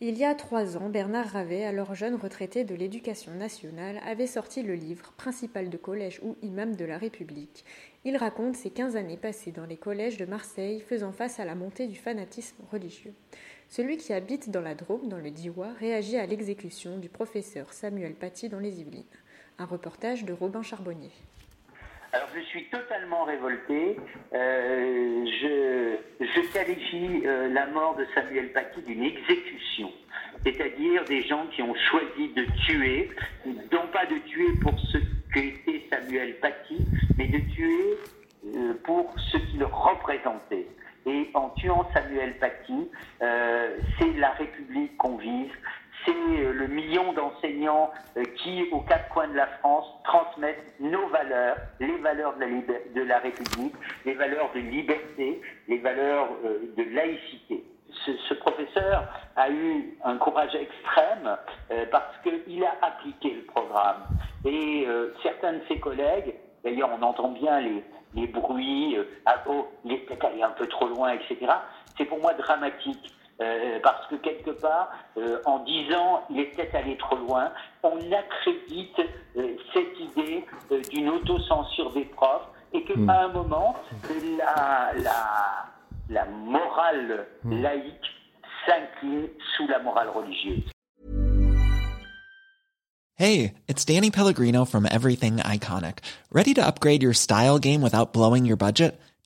Il y a trois ans, Bernard Ravet, alors jeune retraité de l'éducation nationale, avait sorti le livre Principal de collège ou imam de la République. Il raconte ses 15 années passées dans les collèges de Marseille faisant face à la montée du fanatisme religieux. Celui qui habite dans la Drôme, dans le Diois, réagit à l'exécution du professeur Samuel Paty dans les Yvelines. Un reportage de Robin Charbonnier. Alors je suis totalement révolté. Euh, je, qualifie euh, la mort de Samuel Paty d'une exécution, c'est-à-dire des gens qui ont choisi de tuer, non pas de tuer pour ce qu'était Samuel Paty, mais de tuer euh, pour ce qu'il représentait. Et en tuant Samuel Paty, c'est la République qu'on vise, c'est le million d'enseignants qui, aux quatre coins de la France, transmettent nos valeurs, les valeurs de la, République, les valeurs de liberté, les valeurs de laïcité. Ce, professeur a eu un courage extrême euh, parce qu'il a appliqué le programme. Et euh, certains de ses collègues, d'ailleurs on entend bien les, bruits, euh, ah, oh, il est peut-être allé un peu trop loin, etc. C'est pour moi dramatique. Euh, parce que quelque part, euh, en disant il est peut-être allé trop loin, on accrédite euh, cette idée d'une autocensure des profs et qu'à Hmm. un moment, la, la, la morale Hmm. laïque s'incline sous la morale religieuse. Hey, it's Danny Pellegrino from Everything Iconic. Ready to upgrade your style game without blowing your budget?